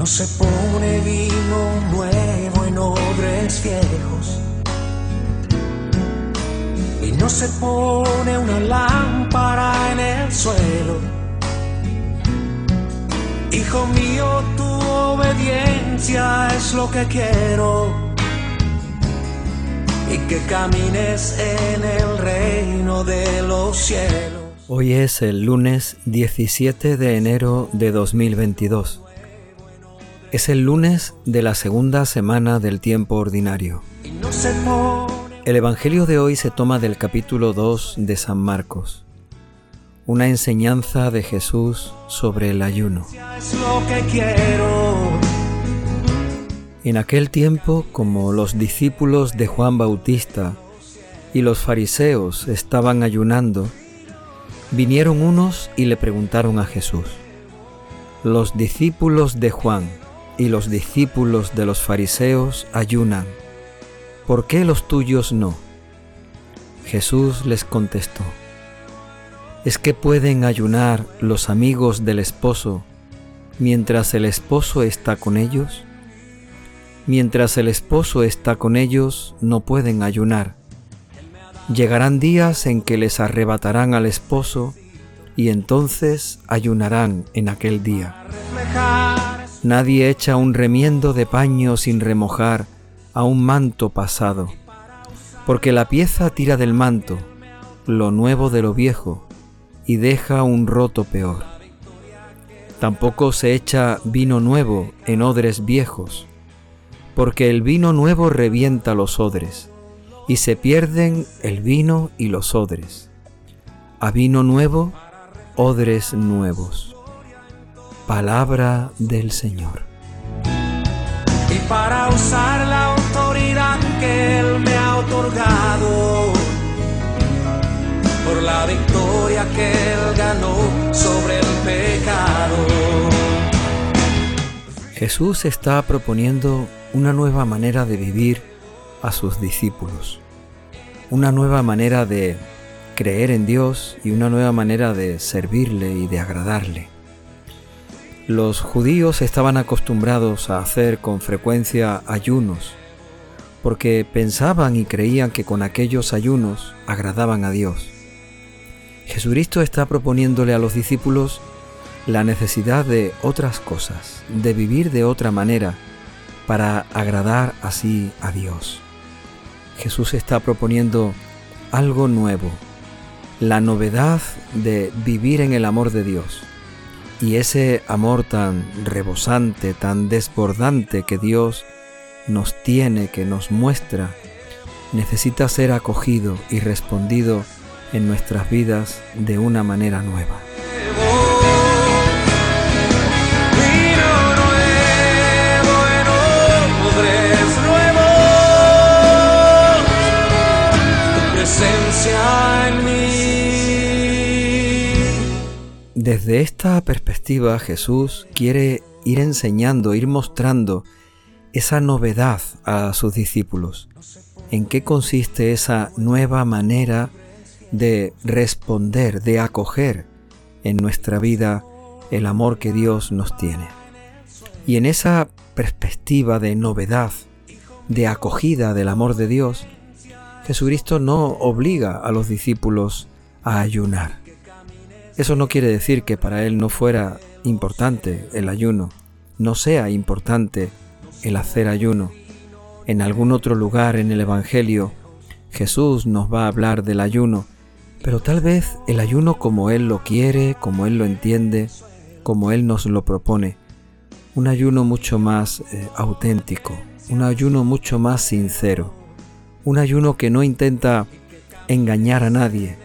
No se pone vino nuevo en odres viejos. Y no se pone una lámpara en el suelo. Hijo mío, tu obediencia es lo que quiero y que camines en el reino de los cielos. Hoy es el lunes 17 de enero de 2022. Es el lunes de la segunda semana del tiempo ordinario. El Evangelio de hoy se toma del capítulo 2 de San Marcos, una enseñanza de Jesús sobre el ayuno. En aquel tiempo, como los discípulos de Juan Bautista y los fariseos estaban ayunando, vinieron unos y le preguntaron a Jesús, los discípulos de Juan y los discípulos de los fariseos ayunan, ¿por qué los tuyos no? Jesús les contestó, ¿es que pueden ayunar los amigos del esposo mientras el esposo está con ellos? Mientras el esposo está con ellos, no pueden ayunar. Llegarán días en que les arrebatarán al esposo y entonces ayunarán en aquel día. Nadie echa un remiendo de paño sin remojar a un manto pasado, porque la pieza tira del manto, lo nuevo de lo viejo, y deja un roto peor. Tampoco se echa vino nuevo en odres viejos, porque el vino nuevo revienta los odres, y se pierden el vino y los odres. A vino nuevo, odres nuevos. Palabra del Señor. Y para usar la autoridad que Él me ha otorgado, por la victoria que Él ganó sobre el pecado. Jesús está proponiendo una nueva manera de vivir a sus discípulos, una nueva manera de creer en Dios y una nueva manera de servirle y de agradarle. Los judíos estaban acostumbrados a hacer con frecuencia ayunos, porque pensaban y creían que con aquellos ayunos agradaban a Dios. Jesucristo está proponiéndole a los discípulos la necesidad de otras cosas, de vivir de otra manera, para agradar así a Dios. Jesús está proponiendo algo nuevo, la novedad de vivir en el amor de Dios. Y ese amor tan rebosante, tan desbordante que Dios nos tiene, que nos muestra, necesita ser acogido y respondido en nuestras vidas de una manera nueva. Desde esta perspectiva Jesús quiere ir enseñando, ir mostrando esa novedad a sus discípulos. ¿En qué consiste esa nueva manera de responder, de acoger en nuestra vida el amor que Dios nos tiene? Y en esa perspectiva de novedad, de acogida del amor de Dios, Jesucristo no obliga a los discípulos a ayunar. Eso no quiere decir que para Él no fuera importante el ayuno, no sea importante el hacer ayuno. En algún otro lugar en el Evangelio Jesús nos va a hablar del ayuno, pero tal vez el ayuno como Él lo quiere, como Él lo entiende, como Él nos lo propone. Un ayuno mucho más eh, auténtico, un ayuno mucho más sincero, un ayuno que no intenta engañar a nadie,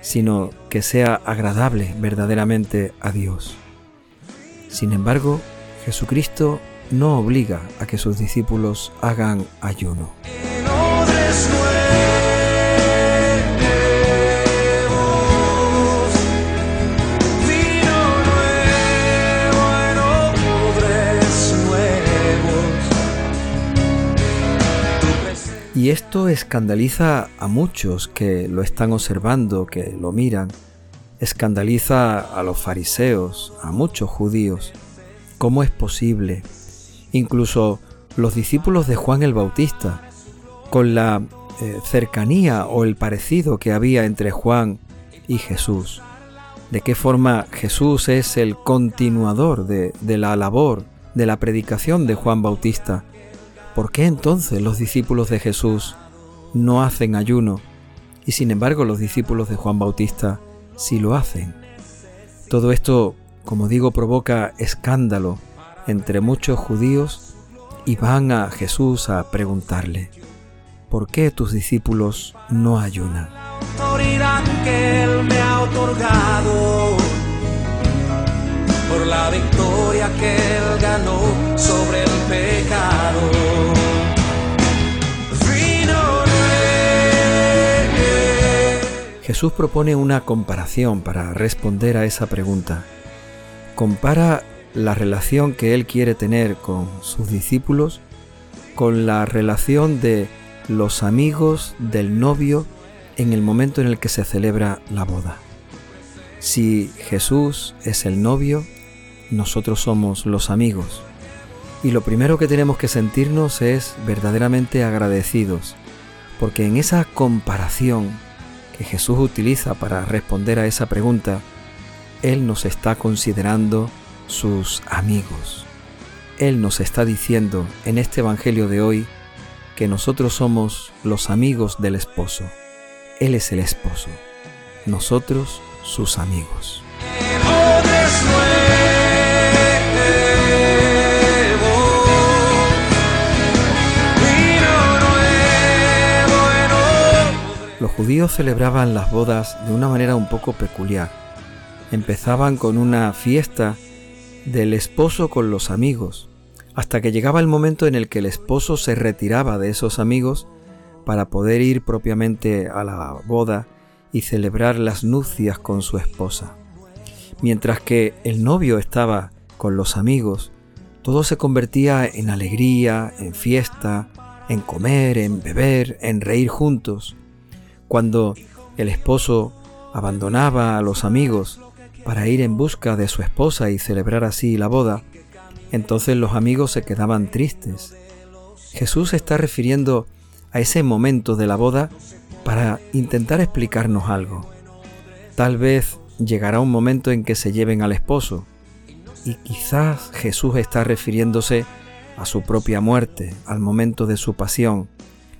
sino que sea agradable verdaderamente a Dios. Sin embargo, Jesucristo no obliga a que sus discípulos hagan ayuno. Y esto escandaliza a muchos que lo están observando, que lo miran. Escandaliza a los fariseos, a muchos judíos. ¿Cómo es posible? Incluso los discípulos de Juan el Bautista, con la eh, cercanía o el parecido que había entre Juan y Jesús. De qué forma Jesús es el continuador de, de la labor, de la predicación de Juan Bautista. ¿Por qué entonces los discípulos de Jesús no hacen ayuno y sin embargo los discípulos de Juan Bautista sí lo hacen? Todo esto, como digo, provoca escándalo entre muchos judíos y van a Jesús a preguntarle, ¿por qué tus discípulos no ayunan? que Él me ha otorgado, por la victoria que Él Jesús propone una comparación para responder a esa pregunta. Compara la relación que Él quiere tener con sus discípulos con la relación de los amigos del novio en el momento en el que se celebra la boda. Si Jesús es el novio, nosotros somos los amigos. Y lo primero que tenemos que sentirnos es verdaderamente agradecidos, porque en esa comparación que Jesús utiliza para responder a esa pregunta, Él nos está considerando sus amigos. Él nos está diciendo en este Evangelio de hoy que nosotros somos los amigos del esposo. Él es el esposo, nosotros sus amigos. Judíos celebraban las bodas de una manera un poco peculiar. Empezaban con una fiesta del esposo con los amigos, hasta que llegaba el momento en el que el esposo se retiraba de esos amigos para poder ir propiamente a la boda y celebrar las nupcias con su esposa. Mientras que el novio estaba con los amigos, todo se convertía en alegría, en fiesta, en comer, en beber, en reír juntos. Cuando el esposo abandonaba a los amigos para ir en busca de su esposa y celebrar así la boda, entonces los amigos se quedaban tristes. Jesús está refiriendo a ese momento de la boda para intentar explicarnos algo. Tal vez llegará un momento en que se lleven al esposo y quizás Jesús está refiriéndose a su propia muerte, al momento de su pasión.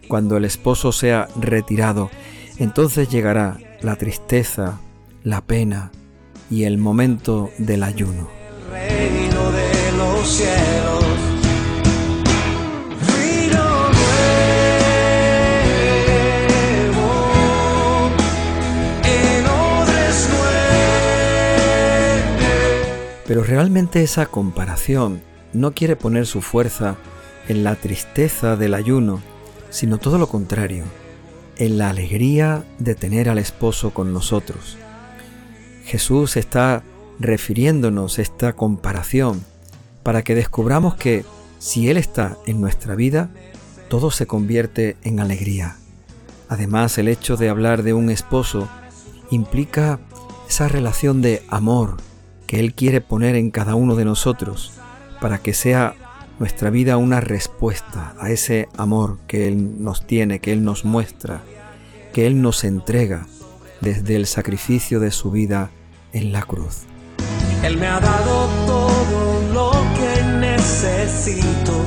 Cuando el esposo sea retirado, entonces llegará la tristeza, la pena y el momento del ayuno. reino de los cielos Pero realmente esa comparación no quiere poner su fuerza en la tristeza del ayuno, sino todo lo contrario, en la alegría de tener al esposo con nosotros. Jesús está refiriéndonos esta comparación para que descubramos que si Él está en nuestra vida, todo se convierte en alegría. Además, el hecho de hablar de un esposo implica esa relación de amor, que Él quiere poner en cada uno de nosotros para que sea nuestra vida una respuesta a ese amor que Él nos tiene, que Él nos muestra, que Él nos entrega desde el sacrificio de su vida en la cruz. Él me ha dado todo lo que necesito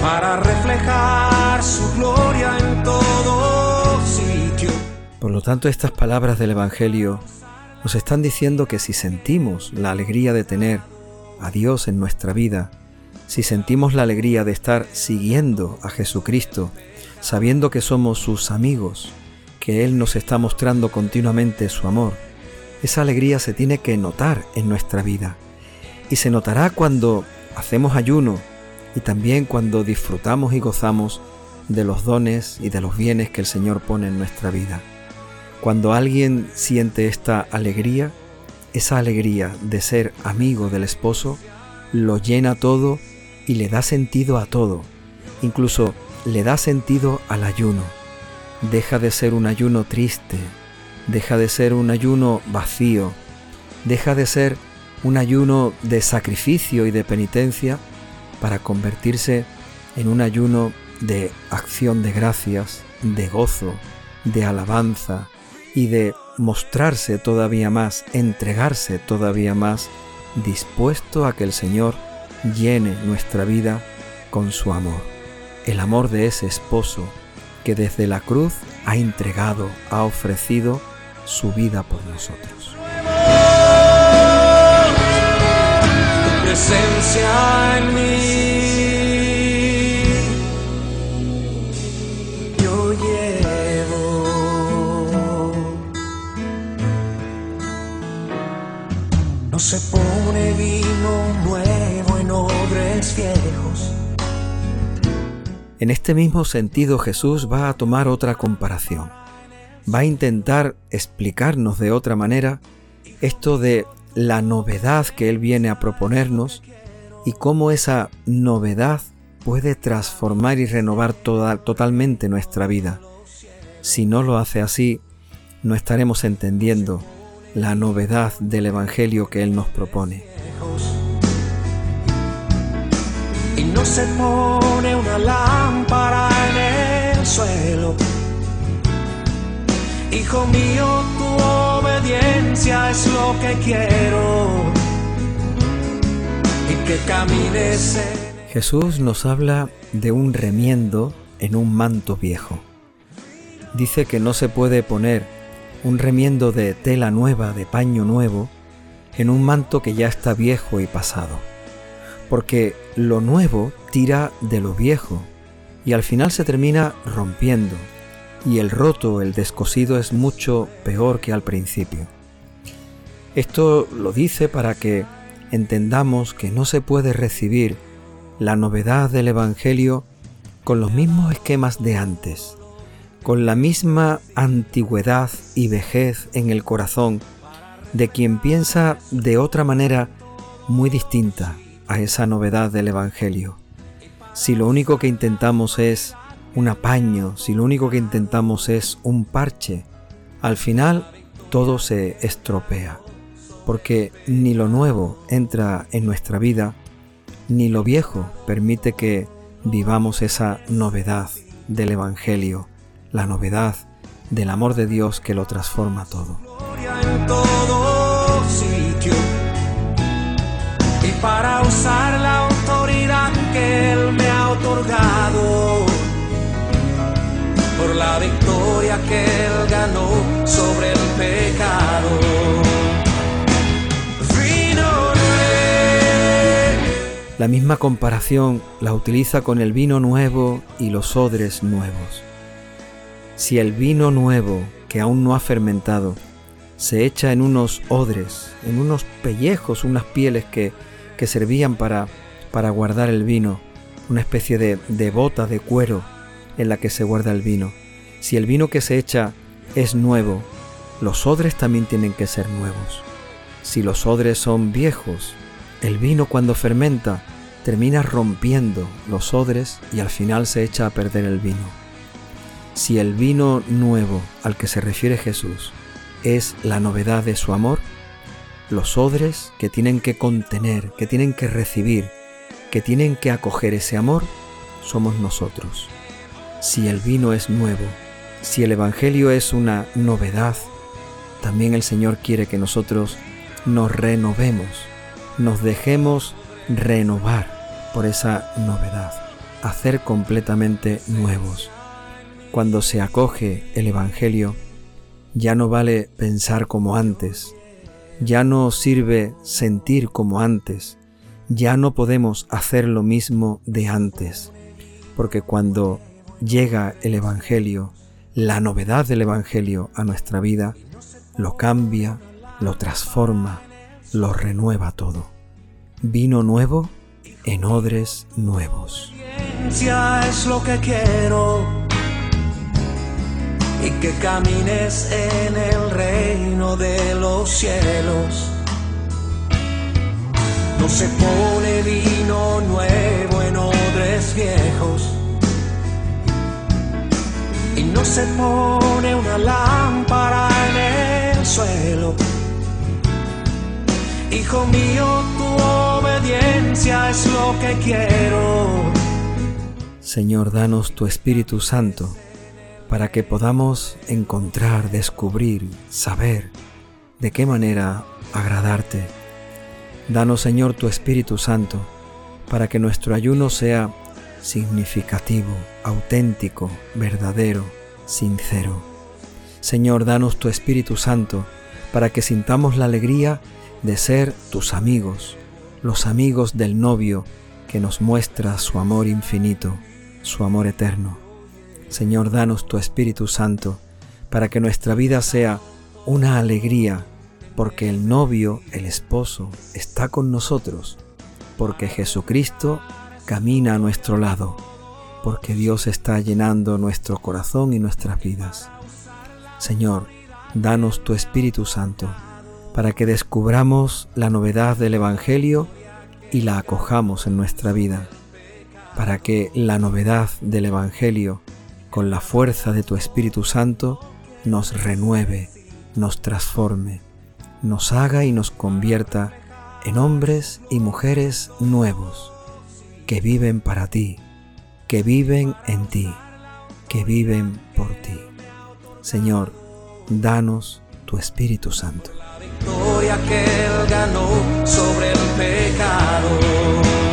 para reflejar su gloria en todo sitio. Por lo tanto, estas palabras del Evangelio nos están diciendo que si sentimos la alegría de tener a Dios en nuestra vida, si sentimos la alegría de estar siguiendo a Jesucristo, sabiendo que somos sus amigos, que Él nos está mostrando continuamente su amor, esa alegría se tiene que notar en nuestra vida. Y se notará cuando hacemos ayuno y también cuando disfrutamos y gozamos de los dones y de los bienes que el Señor pone en nuestra vida. Cuando alguien siente esta alegría, esa alegría de ser amigo del esposo, lo llena todo y le da sentido a todo. Incluso le da sentido al ayuno. Deja de ser un ayuno triste, deja de ser un ayuno vacío, deja de ser un ayuno de sacrificio y de penitencia para convertirse en un ayuno de acción de gracias, de gozo, de alabanza y de mostrarse todavía más, entregarse todavía más, dispuesto a que el Señor llene nuestra vida con su amor, el amor de ese esposo que desde la cruz ha entregado, ha ofrecido su vida por nosotros. presencia en mí. No se pone vino nuevo en odres. En este mismo sentido Jesús va a tomar otra comparación. Va a intentar explicarnos de otra manera esto de la novedad que Él viene a proponernos y cómo esa novedad puede transformar y renovar toda, totalmente nuestra vida. Si no lo hace así, no estaremos entendiendo la novedad del Evangelio que Él nos propone. Y no se pone una lámpara en el suelo. Hijo mío, tu obediencia es lo que quiero. Y que camines Jesús nos habla de un remiendo en un manto viejo. Dice que no se puede poner un remiendo de tela nueva, de paño nuevo, en un manto que ya está viejo y pasado. Porque lo nuevo tira de lo viejo y al final se termina rompiendo, y el roto, el descosido es mucho peor que al principio. Esto lo dice para que entendamos que no se puede recibir la novedad del Evangelio con los mismos esquemas de antes, con la misma antigüedad y vejez en el corazón de quien piensa de otra manera muy distinta a esa novedad del Evangelio. Si lo único que intentamos es un apaño, si lo único que intentamos es un parche, al final todo se estropea, porque ni lo nuevo entra en nuestra vida, ni lo viejo permite que vivamos esa novedad del Evangelio, la novedad del amor de Dios que lo transforma todo. Para usar la autoridad que Él me ha otorgado por la victoria que Él ganó sobre el pecado. Vino. La misma comparación la utiliza con el vino nuevo y los odres nuevos. Si el vino nuevo, que aún no ha fermentado, se echa en unos odres, en unos pellejos, unas pieles que, que servían para, para guardar el vino, una especie de, de bota de cuero en la que se guarda el vino. Si el vino que se echa es nuevo, los odres también tienen que ser nuevos. Si los odres son viejos, el vino cuando fermenta termina rompiendo los odres y al final se echa a perder el vino. Si el vino nuevo al que se refiere Jesús es la novedad de su amor, los odres que tienen que contener, que tienen que recibir, que tienen que acoger ese amor, somos nosotros. Si el vino es nuevo, si el Evangelio es una novedad, también el Señor quiere que nosotros nos renovemos, nos dejemos renovar por esa novedad, hacer completamente nuevos. Cuando se acoge el Evangelio, ya no vale pensar como antes, ya no sirve sentir como antes, ya no podemos hacer lo mismo de antes, porque cuando llega el Evangelio, la novedad del Evangelio a nuestra vida, lo cambia, lo transforma, lo renueva todo. Vino nuevo en odres nuevos. es lo que quiero y que camines en el reino los cielos. No se pone vino nuevo en odres viejos y no se pone una lámpara en el suelo. Hijo mío, tu obediencia es lo que quiero. Señor, danos tu Espíritu Santo para que podamos encontrar, descubrir, saber de qué manera agradarte. Danos, Señor, tu Espíritu Santo para que nuestro ayuno sea significativo, auténtico, verdadero, sincero. Señor, danos tu Espíritu Santo para que sintamos la alegría de ser tus amigos, los amigos del novio que nos muestra su amor infinito, su amor eterno. Señor, danos tu Espíritu Santo para que nuestra vida sea una alegría, porque el novio, el esposo, está con nosotros, porque Jesucristo camina a nuestro lado, porque Dios está llenando nuestro corazón y nuestras vidas. Señor, danos tu Espíritu Santo para que descubramos la novedad del Evangelio y la acojamos en nuestra vida, para que la novedad del Evangelio, con la fuerza de tu Espíritu Santo, nos renueve, nos transforme, nos haga y nos convierta en hombres y mujeres nuevos, que viven para ti, que viven en ti, que viven por ti. Señor, danos tu Espíritu Santo. La victoria que él ganó sobre el pecado.